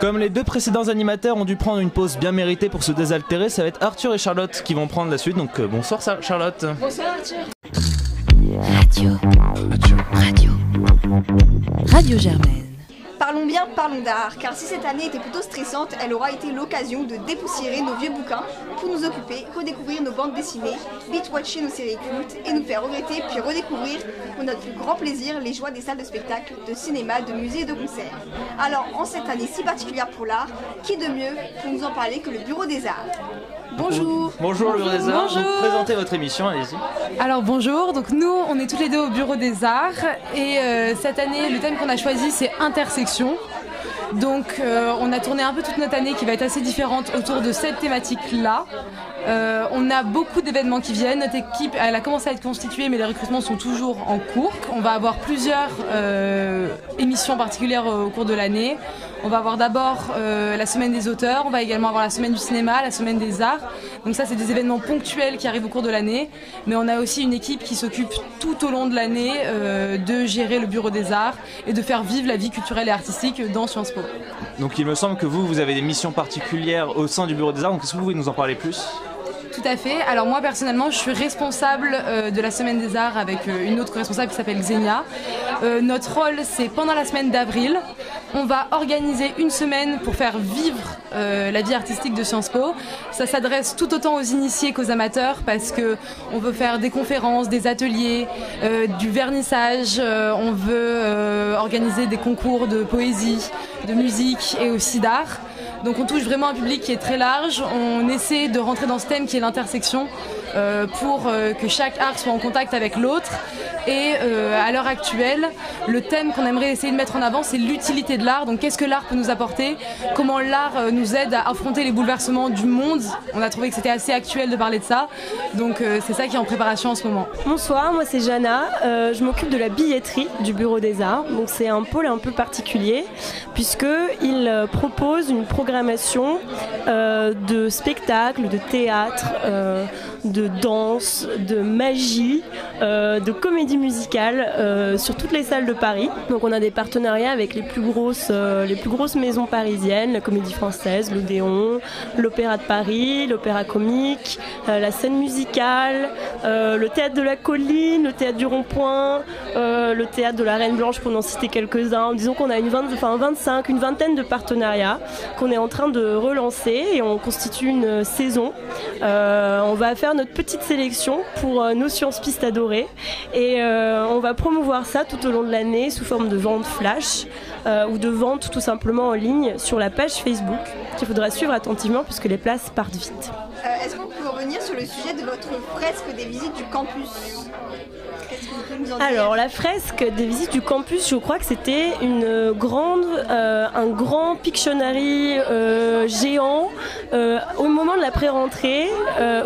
Comme les deux précédents animateurs ont dû prendre une pause bien méritée pour se désaltérer, ça va être Arthur et Charlotte qui vont prendre la suite. Donc euh, bonsoir Charlotte. Bonsoir Arthur. Radio. Radio. Radio. Radio Germaine. Parlons bien, parlons d'art, car si cette année était plutôt stressante, elle aura été l'occasion de dépoussiérer nos vieux bouquins pour nous occuper, redécouvrir nos bandes dessinées, beat-watcher nos séries cultes et nous faire regretter puis redécouvrir pour notre plus grand plaisir les joies des salles de spectacle, de cinéma, de musées et de concerts. Alors en cette année si particulière pour l'art, qui de mieux pour nous en parler que le Bureau des Arts? Bonjour. Bonjour, des Arts. Bonjour. Donc, présentez votre émission, allez-y. Alors bonjour, donc nous on est toutes les deux au Bureau des Arts et euh, cette année le thème qu'on a choisi c'est intersection. Donc euh, on a tourné un peu toute notre année qui va être assez différente autour de cette thématique-là. Euh, on a beaucoup d'événements qui viennent. Notre équipe, elle a commencé à être constituée, mais les recrutements sont toujours en cours. On va avoir plusieurs euh, émissions particulières au cours de l'année. On va avoir d'abord euh, la semaine des auteurs, on va également avoir la semaine du cinéma, la semaine des arts. Donc ça, c'est des événements ponctuels qui arrivent au cours de l'année. Mais on a aussi une équipe qui s'occupe tout au long de l'année de gérer le bureau des arts et de faire vivre la vie culturelle et artistique dans Sciences Po. Donc il me semble que vous, vous avez des missions particulières au sein du Bureau des Arts. Donc est-ce que vous pouvez nous en parler plus? Tout à fait. Alors moi personnellement, je suis responsable euh, de la semaine des arts avec euh, une autre responsable qui s'appelle Xenia. Euh, notre rôle, c'est pendant la semaine d'avril, on va organiser une semaine pour faire vivre la vie artistique de Sciences Po. Ça s'adresse tout autant aux initiés qu'aux amateurs parce que on veut faire des conférences, des ateliers, du vernissage. on veut organiser des concours de poésie, de musique et aussi d'art. Donc on touche vraiment un public qui est très large. On essaie de rentrer dans ce thème qui est l'intersection euh, pour euh, que chaque art soit en contact avec l'autre. Et euh, à l'heure actuelle, le thème qu'on aimerait essayer de mettre en avant, c'est l'utilité de l'art. Donc qu'est-ce que l'art peut nous apporter? Comment l'art nous aide à affronter les bouleversements du monde? On a trouvé que c'était assez actuel de parler de ça. Donc c'est ça qui est en préparation en ce moment. Bonsoir, moi c'est Jana. Je m'occupe de la billetterie du Bureau des Arts. Donc c'est un pôle un peu particulier puisque il euh, propose une programmation de spectacles, de théâtre, de danse, de magie, euh, de comédie musicale euh, sur toutes les salles de Paris. Donc on a des partenariats avec les plus grosses, euh, les plus grosses maisons parisiennes, la Comédie Française, l'Odéon, l'Opéra de Paris, l'Opéra Comique, la scène musicale, le théâtre de la Colline, le théâtre du Rond-Point, le théâtre de la Reine Blanche pour n'en citer quelques-uns. Disons qu'on a une 20, enfin, 25, une vingtaine de partenariats qu'on est en train de relancer et on constitue une saison. On va faire notre petite sélection pour euh, nos sciences pistes adorées. Et euh, on va promouvoir ça tout au long de l'année sous forme de vente flash euh, ou de vente tout simplement en ligne sur la page Facebook qu'il faudra suivre attentivement puisque les places partent vite. Euh, Est-ce vous pouvez revenir sur le sujet de votre fresque des visites du campus? Alors la fresque des visites du campus, je crois que c'était une grande, euh, un grand Pictionary euh, géant euh, au moment de la pré-rentrée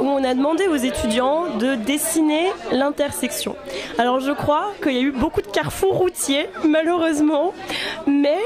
où on a demandé aux étudiants de dessiner l'intersection. Alors je crois qu'il y a eu beaucoup de carrefours routiers malheureusement, mais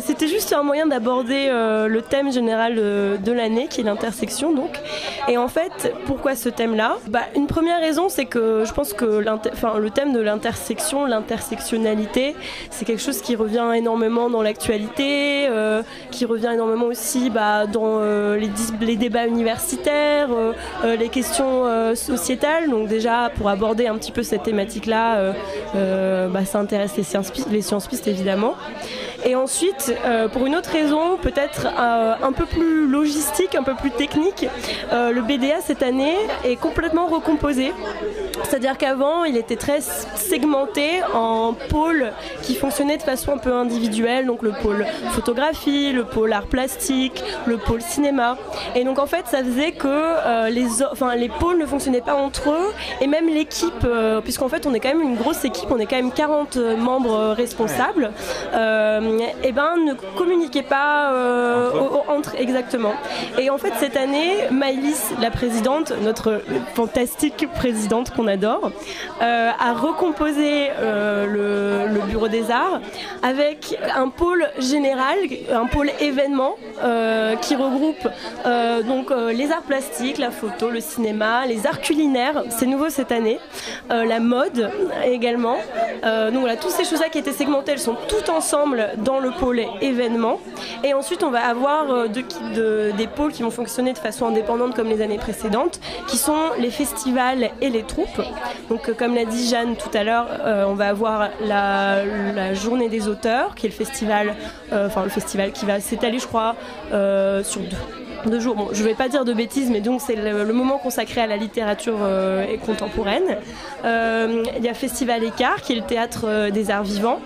c'était juste un moyen d'aborder le thème général de, de l'année qui est l'intersection donc. Et en fait, pourquoi ce thème-là? Bah, Une première raison, c'est que je pense que le thème de l'intersection, l'intersectionnalité, c'est quelque chose qui revient énormément dans l'actualité, euh, qui revient énormément aussi bah, dans euh, les, débats universitaires, euh, euh, les questions euh, sociétales. Donc déjà, pour aborder un petit peu cette thématique-là, euh, euh, bah, ça intéresse les sciences, les sciences pistes évidemment. Et ensuite, euh, pour une autre raison, peut-être euh, un peu plus logistique, un peu plus technique, euh, le BDA cette année est complètement recomposé. C'est-à-dire qu'avant, il était très segmenté en pôles qui fonctionnaient de façon un peu individuelle, donc le pôle photographie, le pôle art plastique, le pôle cinéma. Et donc en fait, ça faisait que les, enfin, les pôles ne fonctionnaient pas entre eux, et même l'équipe, puisqu'en fait, on est quand même une grosse équipe, on est quand même 40 membres responsables, euh, et ben ne communiquaient pas euh, Entre exactement. Et en fait, cette année, Maëlys, la présidente, notre fantastique présidente qu'on adore, euh, a recomposé euh, le, le bureau des arts avec un pôle général, un pôle événement qui regroupe donc les arts plastiques, la photo, le cinéma, les arts culinaires, c'est nouveau cette année, la mode également. Donc voilà, toutes ces choses-là qui étaient segmentées, elles sont toutes ensemble dans le pôle événements. Et ensuite, on va avoir des pôles qui vont fonctionner de façon indépendante comme les années précédentes, qui sont les festivals et les troupes. Donc, comme l'a dit Jeanne tout à l'heure, on va avoir la, journée des auteurs, qui est le festival, enfin le festival qui va s'étaler, je crois, sur deux jours. Je vais pas dire de bêtises, mais donc c'est le, moment consacré à la littérature euh, contemporaine. Euh, il y a Festival Écart, qui est le théâtre euh, des arts vivants.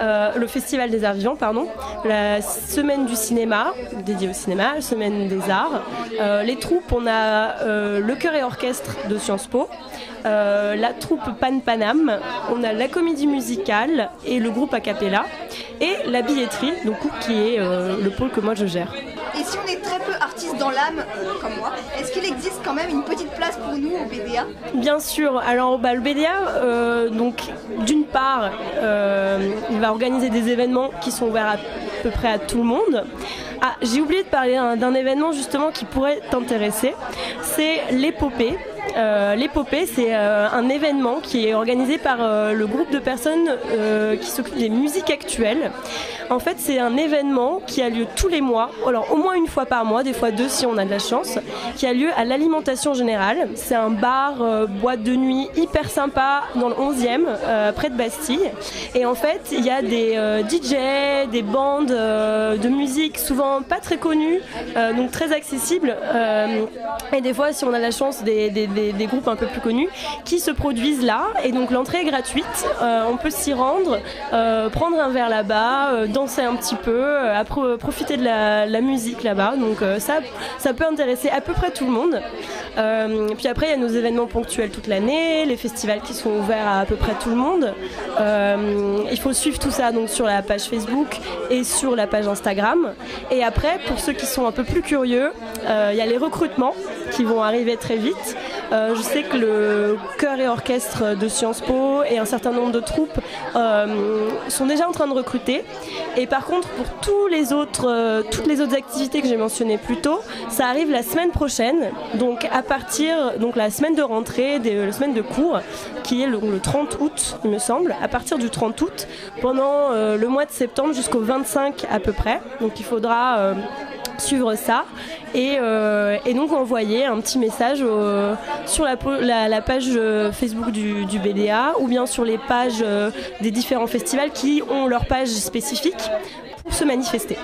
Le Festival des Arts Vivants, pardon, la Semaine du cinéma, dédiée au cinéma, la Semaine des Arts. les troupes, on a le chœur et orchestre de Sciences Po, la troupe Pan Panam, on a la comédie musicale et le groupe a cappella, et la billetterie, donc qui est le pôle que moi je gère. Et si on est très peu artiste dans l'âme, comme moi, est-ce qu'il existe quand même une petite pour nous au BDA Bien sûr. Alors, bah, le BDA, euh, donc, d'une part, euh, il va organiser des événements qui sont ouverts à peu près à tout le monde. Ah, j'ai oublié de parler d'un événement justement qui pourrait t'intéresser. C'est l'épopée. Euh, L'épopée, c'est euh, un événement qui est organisé par euh, le groupe de personnes qui s'occupent des musiques actuelles. En fait, c'est un événement qui a lieu tous les mois, alors au moins une fois par mois, des fois deux si on a de la chance, qui a lieu à l'alimentation générale. C'est un bar, boîte de nuit hyper sympa dans le 11e, près de Bastille. Et en fait, il y a des DJ, des bandes de musique souvent pas très connues, donc très accessibles. et des fois, si on a la chance des, groupes un peu plus connus qui se produisent là. Et donc l'entrée est gratuite. Euh, on peut s'y rendre, euh, prendre un verre là-bas, euh, danser un petit peu, profiter de la, musique là-bas. Donc ça, ça peut intéresser à peu près tout le monde. puis après, il y a nos événements ponctuels toute l'année, les festivals qui sont ouverts à à peu près tout le monde. il faut suivre tout ça donc sur la page Facebook et sur la page Instagram. Et après, pour ceux qui sont un peu plus curieux, il y a les recrutements qui vont arriver très vite. Euh, je sais que le chœur et orchestre de Sciences Po et un certain nombre de troupes euh, sont déjà en train de recruter. Et par contre, pour euh, toutes les autres activités que j'ai mentionnées plus tôt, ça arrive la semaine prochaine. Donc à partir, donc la semaine de rentrée, la semaine de cours, qui est le, 30 août, il me semble. À partir du 30 août, pendant le mois de septembre jusqu'au 25 à peu près. Donc il faudra suivre ça et, euh, et, donc envoyer un petit message sur la, page euh, Facebook du, du, BDA ou bien sur les pages euh, des différents festivals qui ont leur page spécifique pour se manifester.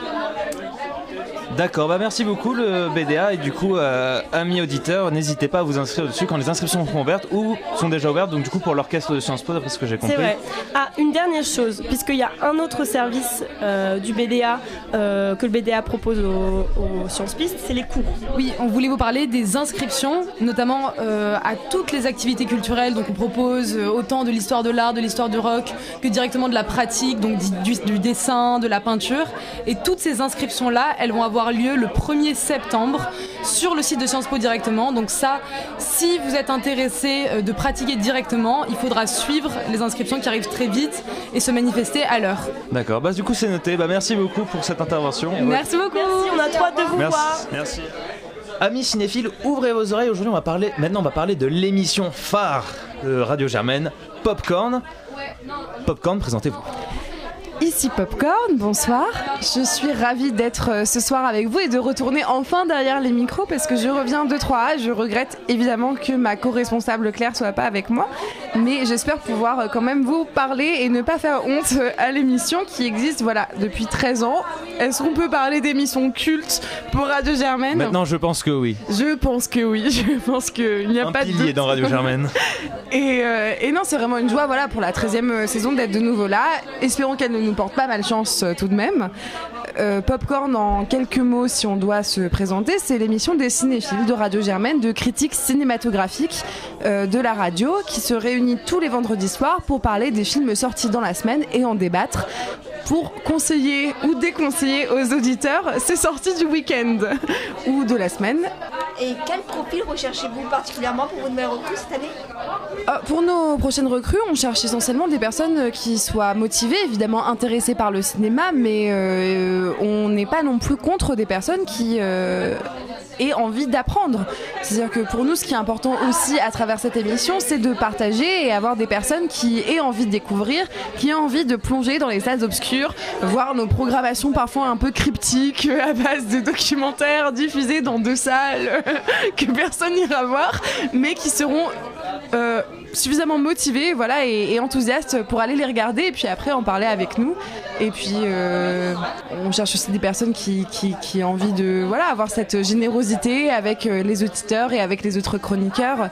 D'accord, bah merci beaucoup le BDA et du coup, euh, amis auditeurs, n'hésitez pas à vous inscrire dessus quand les inscriptions sont ouvertes ou sont déjà ouvertes, donc du coup pour l'orchestre de Sciences Po, d'après ce que j'ai compris. C'est vrai. Ah, une dernière chose, puisqu'il y a un autre service euh, du BDA euh, que le BDA propose aux, Sciences Pistes, c'est les cours. Oui, on voulait vous parler des inscriptions, notamment à toutes les activités culturelles, donc on propose autant de l'histoire de l'art, de l'histoire du rock, que directement de la pratique, donc du, du dessin, de la peinture, et toutes ces inscriptions-là, elles vont avoir lieu le 1er septembre sur le site de Sciences Po directement. Donc ça, si vous êtes intéressé euh, de pratiquer directement, il faudra suivre les inscriptions qui arrivent très vite et se manifester à l'heure. D'accord, bah du coup c'est noté. Bah merci beaucoup pour cette intervention. Merci beaucoup. Merci, on a trop hâte de vous voir. Merci. Amis cinéphiles, ouvrez vos oreilles. Aujourd'hui, on va parler. Maintenant, on va parler de l'émission phare de Radio Germaine, Popcorn. Popcorn, présentez-vous. Ici Popcorn, bonsoir. Je suis ravie d'être euh, ce soir avec vous et de retourner enfin derrière les micros parce que je reviens de 3A. Je regrette évidemment que ma co-responsable Claire soit pas avec moi, mais j'espère pouvoir euh, quand même vous parler et ne pas faire honte euh, à l'émission qui existe voilà depuis 13 ans. Est-ce qu'on peut parler d'émissions cultes pour Radio Germaine? Maintenant, je pense que oui. Je pense que oui. Je pense qu'il n'y a pas de dans Radio Germaine. et, et, non, c'est vraiment une joie voilà pour la 13e saison d'être de nouveau là. Espérons qu'elle ne nous porte pas malchance euh, tout de même. Euh, Popcorn, en quelques mots, si on doit se présenter, c'est l'émission des cinéphiles de Radio Germaine, de critiques cinématographiques euh, de la radio, qui se réunit tous les vendredis soirs pour parler des films sortis dans la semaine et en débattre pour conseiller ou déconseiller aux auditeurs ces sorties du week-end ou de la semaine. Et quel profil recherchez-vous particulièrement pour vos nouvelles recrues cette année euh, Pour nos prochaines recrues, on cherche essentiellement des personnes qui soient motivées, évidemment intéressées par le cinéma, mais euh, on n'est pas non plus contre des personnes qui... Aient envie d'apprendre. C'est-à-dire que pour nous, ce qui est important aussi à travers cette émission, c'est de partager et avoir des personnes qui aient envie de découvrir, qui aient envie de plonger dans les salles obscures, voir nos programmations parfois un peu cryptiques à base de documentaires diffusés dans deux salles que personne n'ira voir, mais qui seront euh, suffisamment motivés voilà, et, enthousiastes pour aller les regarder et puis après en parler avec nous. Et puis euh, on cherche aussi des personnes qui, qui, qui, ont envie de voilà, avoir cette générosité avec euh, les auditeurs et avec les autres chroniqueurs,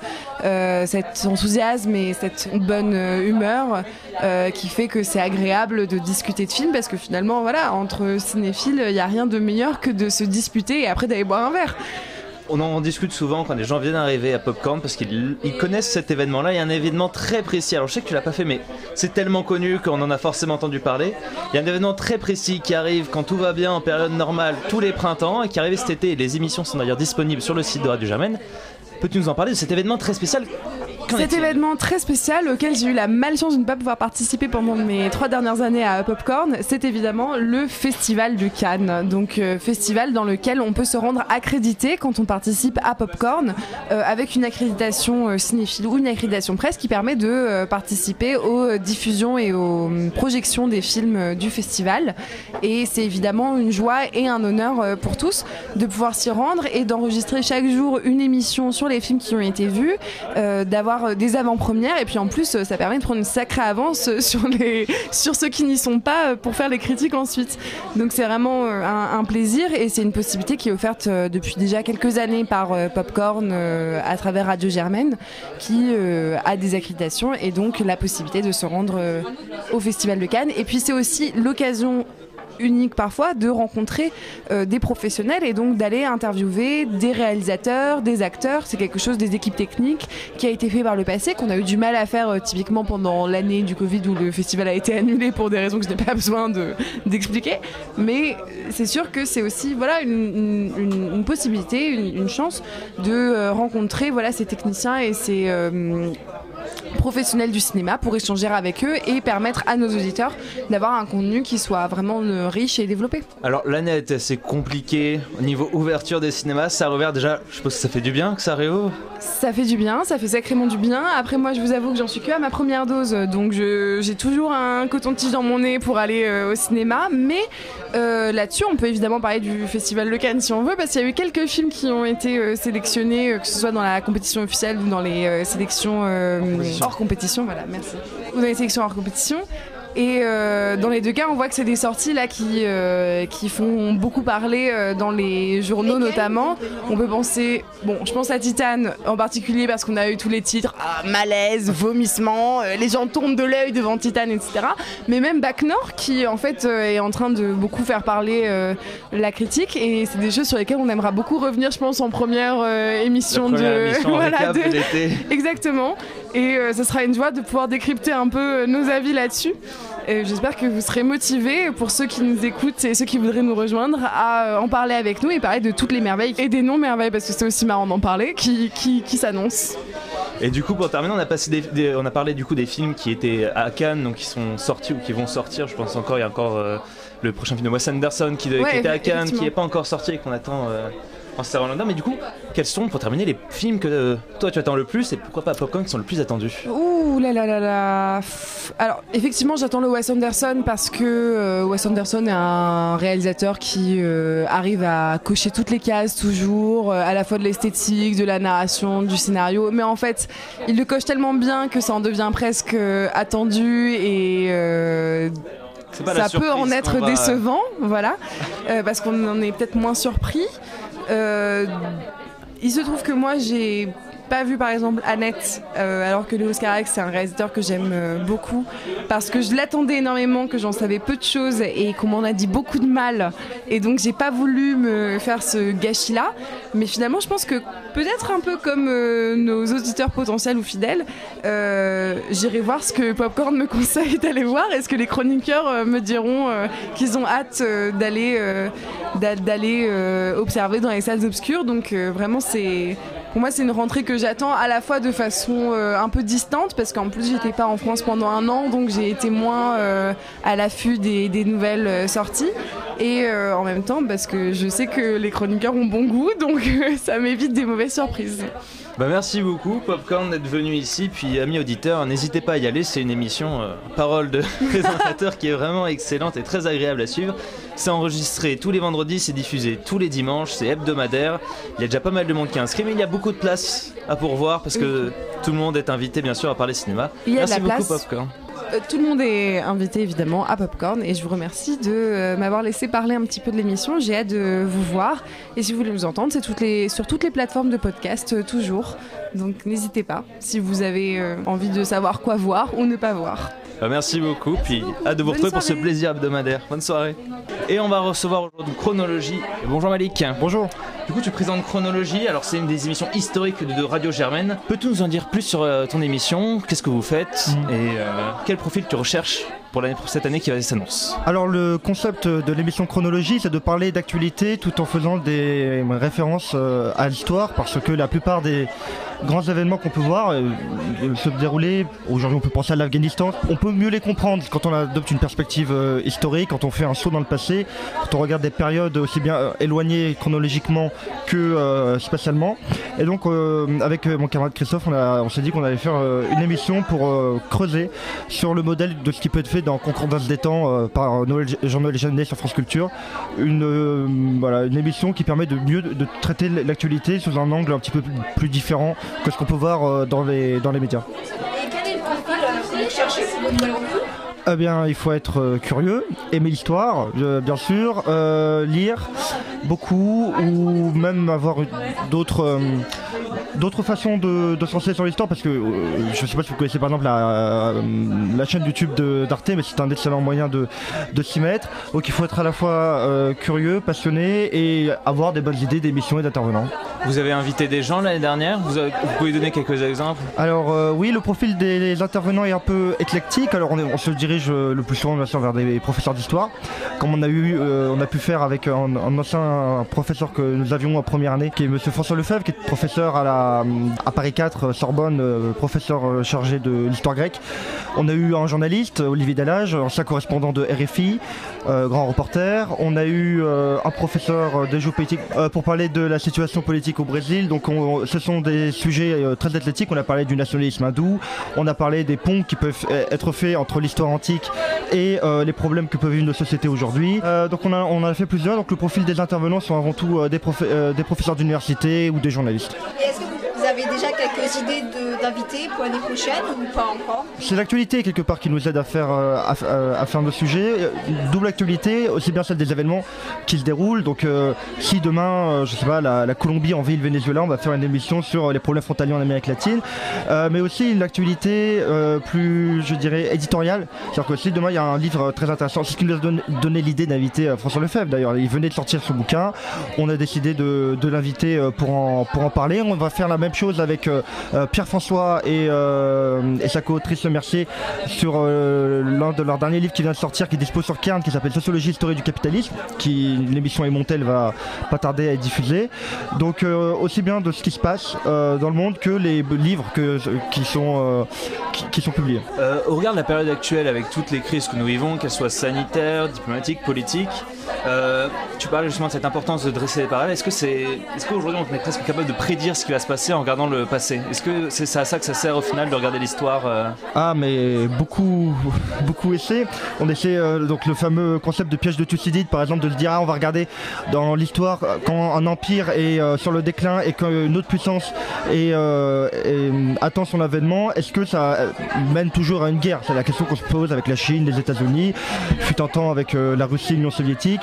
cet enthousiasme et cette bonne humeur qui fait que c'est agréable de discuter de films parce que finalement voilà, entre cinéphiles, il n'y a rien de meilleur que de se disputer et après d'aller boire un verre on en discute souvent quand les gens viennent arriver à Popcorn parce qu'ils connaissent cet événement-là. Il y a un événement très précis. Alors je sais que tu l'as pas fait, mais c'est tellement connu qu'on en a forcément entendu parler. Il y a un événement très précis qui arrive quand tout va bien en période normale tous les printemps et qui arrive cet été. Les émissions sont d'ailleurs disponibles sur le site de Radio Germaine. Peux-tu nous en parler de cet événement très spécial cet événement très spécial auquel j'ai eu la malchance de ne pas pouvoir participer pendant mes trois dernières années à Popcorn, c'est évidemment le Festival de Cannes. Donc euh, festival dans lequel on peut se rendre accrédité quand on participe à Popcorn euh, avec une accréditation euh, cinéphile ou une accréditation presse qui permet de euh, participer aux diffusions et aux hum, projections des films euh, du festival. Et c'est évidemment une joie et un honneur pour tous de pouvoir s'y rendre et d'enregistrer chaque jour une émission sur les films qui ont été vus, d'avoir euh, des avant-premières et puis en plus euh, ça permet de prendre une sacrée avance euh, sur, les, sur ceux qui n'y sont pas pour faire les critiques ensuite. Donc c'est vraiment un, un, plaisir et c'est une possibilité qui est offerte depuis déjà quelques années par Popcorn à travers Radio Germaine qui a des accréditations et donc la possibilité de se rendre au Festival de Cannes. Et puis c'est aussi l'occasion unique parfois de rencontrer euh, des professionnels et donc d'aller interviewer des réalisateurs, des acteurs. C'est quelque chose des équipes techniques qui a été fait par le passé, qu'on a eu du mal à faire euh, typiquement pendant l'année du Covid où le festival a été annulé pour des raisons que je n'ai pas besoin d'expliquer. De, Mais c'est sûr que c'est aussi voilà, une, une, possibilité, une, une, chance de euh, rencontrer voilà, ces techniciens et ces professionnels du cinéma pour échanger avec eux et permettre à nos auditeurs d'avoir un contenu qui soit vraiment riche et développé. Alors l'année a été assez compliquée. Au niveau ouverture des cinémas, ça rouvert déjà, je pense que ça fait du bien que ça réouvre. Ça fait du bien, ça fait sacrément du bien. Après moi je vous avoue que j'en suis que à ma première dose, donc j'ai toujours un coton-tige dans mon nez pour aller euh, au cinéma, mais euh, là-dessus on peut évidemment parler du Festival de Cannes si on veut, parce qu'il y a eu quelques films qui ont été euh, sélectionnés, que ce soit dans la compétition officielle ou dans les euh, sélections hors compétition, voilà, merci. Ou dans les sélections hors compétition. Et euh, dans les deux cas, on voit que c'est des sorties là qui, euh, qui font beaucoup parler euh, dans les journaux notamment. On peut penser, bon, je pense à Titan en particulier parce qu'on a eu tous les titres, ah, malaise, vomissement, euh, les gens tournent de l'œil devant Titan, etc. Mais même Bac Nord qui en fait euh, est en train de beaucoup faire parler euh, la critique et c'est des choses sur lesquelles on aimera beaucoup revenir, je pense, en première émission La première de, émission voilà, récap de l'été. Exactement. Et euh, ce sera une joie de pouvoir décrypter un peu nos avis là-dessus. Et J'espère que vous serez motivés, pour ceux qui nous écoutent et ceux qui voudraient nous rejoindre, à euh, en parler avec nous et parler de toutes les merveilles et des non-merveilles, parce que c'est aussi marrant d'en parler, qui, qui, qui s'annoncent. Et du coup, pour terminer, on a, passé des, des- on a parlé du coup des films qui étaient à Cannes, donc qui sont sortis ou qui vont sortir. Je pense encore, il y a encore euh, le prochain film de Wes Anderson qui, Ouais, qui était à Cannes, qui n'est pas encore sorti et qu'on attend euh, en se serrant la main. Mais du coup, quels sont, pour terminer, les films que euh, toi tu attends le plus et pourquoi pas Popcorn qui sont le plus attendus? Ouh là là là là. Alors effectivement j'attends le Wes Anderson parce que euh, Wes Anderson est un réalisateur qui euh, arrive à cocher toutes les cases toujours, euh, à la fois de l'esthétique, de la narration, du scénario, mais en fait il le coche tellement bien que ça en devient presque euh, attendu et euh, ça peut en être décevant, voilà, euh, parce qu'on en est peut-être moins surpris. Euh, il se trouve que moi j'ai pas vu par exemple Annette, euh, alors que Léo Carax c'est un réalisateur que j'aime euh, beaucoup parce que je l'attendais énormément, que j'en savais peu de choses et qu'on m'en a dit beaucoup de mal et donc j'ai pas voulu me faire ce gâchis là. Mais finalement je pense que peut-être un peu comme euh, nos auditeurs potentiels ou fidèles, j'irai voir ce que Popcorn me conseille d'aller voir et ce que les chroniqueurs me diront qu'ils ont hâte d'aller d'a- d'aller observer dans les salles obscures. Donc vraiment c'est pour moi, c'est une rentrée que j'attends à la fois de façon euh, un peu distante, parce qu'en plus, j'étais pas en France pendant un an, donc j'ai été moins euh, à l'affût des, nouvelles euh, sorties. Et en même temps, parce que je sais que les chroniqueurs ont bon goût, donc ça m'évite des mauvaises surprises. Bah merci beaucoup Popcorn d'être venu ici, puis amis auditeurs, n'hésitez pas à y aller, c'est une émission euh, parole de présentateur qui est vraiment excellente et très agréable à suivre. C'est enregistré tous les vendredis, c'est diffusé tous les dimanches, c'est hebdomadaire. Il y a déjà pas mal de monde qui est inscrit, mais il y a beaucoup de place à pourvoir parce que tout le monde est invité bien sûr à parler cinéma. Il y a de merci la beaucoup place. Popcorn. Euh, tout le monde est invité évidemment à Popcorn et je vous remercie de euh, m'avoir laissé parler un petit peu de l'émission. J'ai hâte de vous voir et si vous voulez nous entendre, c'est sur toutes les plateformes de podcast euh, toujours. Donc n'hésitez pas si vous avez envie de savoir quoi voir ou ne pas voir. Bah, merci beaucoup, puis hâte de vous retrouver pour ce plaisir hebdomadaire. Bonne soirée. Et on va recevoir aujourd'hui Chronologie. Bonjour Malik. Bonjour. Du coup, tu présentes Chronologie. Alors, c'est une des émissions historiques de, de Radio Germaine. Peux-tu nous en dire plus sur euh, ton émission? Qu'est-ce que vous faites? Mm. Et euh, quel profil tu recherches? Pour, cette année qui s'annonce Alors le concept de l'émission Chronologie, c'est de parler d'actualité tout en faisant des références euh, à l'histoire, parce que la plupart des grands événements qu'on peut voir euh, se dérouler, aujourd'hui on peut penser à l'Afghanistan, on peut mieux les comprendre quand on adopte une perspective euh, historique, quand on fait un saut dans le passé, quand on regarde des périodes aussi bien éloignées chronologiquement que spatialement. Et donc avec mon camarade Christophe, on, s'est dit qu'on allait faire une émission pour creuser sur le modèle de ce qui peut être fait dans Concordance des temps euh, par Noël, Jean-Noël Jeannet sur France Culture. Une, euh, voilà, une émission qui permet de mieux de, de traiter l'actualité sous un angle un petit peu plus, différent que ce qu'on peut voir euh, dans, les, dans les médias. Et quel est le profil que vous cherchez pour votre nouvelle revue Eh bien, il faut être curieux, aimer l'histoire, euh, bien sûr, euh, lire beaucoup ou même avoir d'autres d'autres façons de, de s'enseigner sur l'histoire parce que euh, je sais pas si vous connaissez par exemple la, euh, la chaîne YouTube de- d'Arte mais c'est un excellent moyen de, de s'y mettre donc il faut être à la fois euh, curieux, passionné et avoir des bonnes idées d'émissions et d'intervenants. Vous avez invité des gens l'année dernière? Vous, avez- vous pouvez donner quelques exemples? Alors euh, oui, le profil des intervenants est un peu éclectique. Alors on, est- on se dirige le plus souvent bien sûr vers des professeurs d'histoire, comme on a eu, on a pu faire avec un, un ancien professeur que nous avions en première année, qui est Monsieur François Lefebvre, qui est professeur à la à Paris 4 euh, Sorbonne, euh, professeur euh, chargé de l'histoire grecque. On a eu un journaliste, Olivier Dallage, ancien correspondant de RFI, euh, grand reporter. On a eu un professeur de géopolitique euh, pour parler de la situation politique au Brésil. Donc on- ce sont des sujets très athlétiques. On a parlé du nationalisme hindou. On a parlé des ponts qui peuvent être faits entre l'histoire antique et les problèmes que peuvent vivre nos sociétés aujourd'hui. Donc on, a, en a fait plusieurs. Donc le profil des intervenants sont avant tout des professeurs d'université ou des journalistes. Avez déjà quelques idées de- d'invités pour l'année prochaine ou pas encore C'est l'actualité quelque part qui nous aide à faire, euh, euh, à faire nos sujets. Euh, Double actualité, aussi bien celle des événements qui se déroulent. Donc euh, si demain, euh, je sais pas, la, Colombie envahit le Venezuela, on va faire une émission sur les problèmes frontaliers en Amérique latine. Euh, mais aussi une actualité euh, plus, je dirais, éditoriale. C'est-à-dire que si demain il y a un livre très intéressant, c'est ce qui nous a donné, l'idée d'inviter euh, François Lefebvre d'ailleurs. Il venait de sortir son bouquin. On a décidé de, de l'inviter euh, pour en, pour en parler. On va faire la même chose avec euh, euh, Pierre-François et, euh, et sa co-autrice Mercier sur euh, l'un de leurs derniers livres qui vient de sortir, qui dispose sur Cairn, qui s'appelle Sociologie historique du capitalisme, qui l'émission elle va pas tarder à être diffusée. Donc euh, aussi bien de ce qui se passe euh, dans le monde que les livres qui, sont, euh, qui, qui sont publiés. Euh, Au regard de la période actuelle, avec toutes les crises que nous vivons, qu'elles soient sanitaires, diplomatiques, politiques, euh, tu parlais justement de cette importance de dresser les parallèles. Est-ce que c'est, est-ce qu'aujourd'hui on est presque capable de prédire ce qui va se passer en regardant le passé? Est-ce que c'est à ça que ça sert au final de regarder l'histoire euh? Ah mais beaucoup beaucoup essaient. On essaie euh, donc le fameux concept de piège de Thucydide par exemple de se dire ah on va regarder dans l'histoire quand un empire est sur le déclin et qu'une autre puissance attend son avènement, est-ce que ça mène toujours à une guerre? C'est la question qu'on se pose avec la Chine, les États-Unis, fut un temps avec la Russie, l'Union soviétique.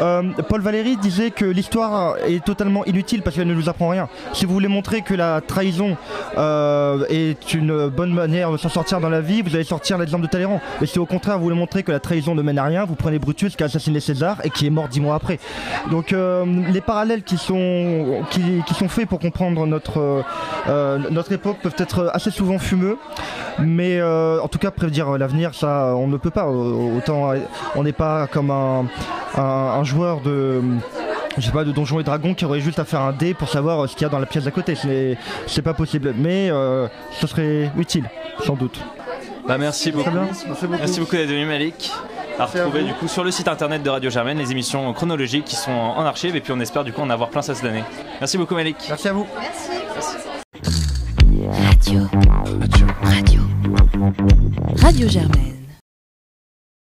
Euh, Paul Valéry disait que l'histoire est totalement inutile parce qu'elle ne nous apprend rien. Si vous voulez montrer que la trahison euh, est une bonne manière de s'en sortir dans la vie, vous allez sortir l'exemple de Talleyrand. Mais si au contraire vous voulez montrer que la trahison ne mène à rien, vous prenez Brutus qui a assassiné César et qui est mort dix mois après. Donc euh, les parallèles qui sont, qui, sont faits pour comprendre notre, notre époque peuvent être assez souvent fumeux. Mais en tout cas prédire l'avenir, ça on ne peut pas. Autant on n'est pas comme un, un- un joueur de je sais pas, de Donjons et Dragons qui aurait juste à faire un dé pour savoir ce qu'il y a dans la pièce d'à côté. C'est c'est pas possible. Mais euh, ce serait utile, sans doute. Bah merci beaucoup. Très bien. Merci beaucoup. Merci beaucoup d'être venu Malik. À retrouver du coup sur le site internet de Radio Germaine les émissions chronologiques qui sont en archive et puis on espère du coup en avoir plein ça cette année. Merci beaucoup Malik. Merci à vous. Radio. Radio. Radio. Radio Germaine.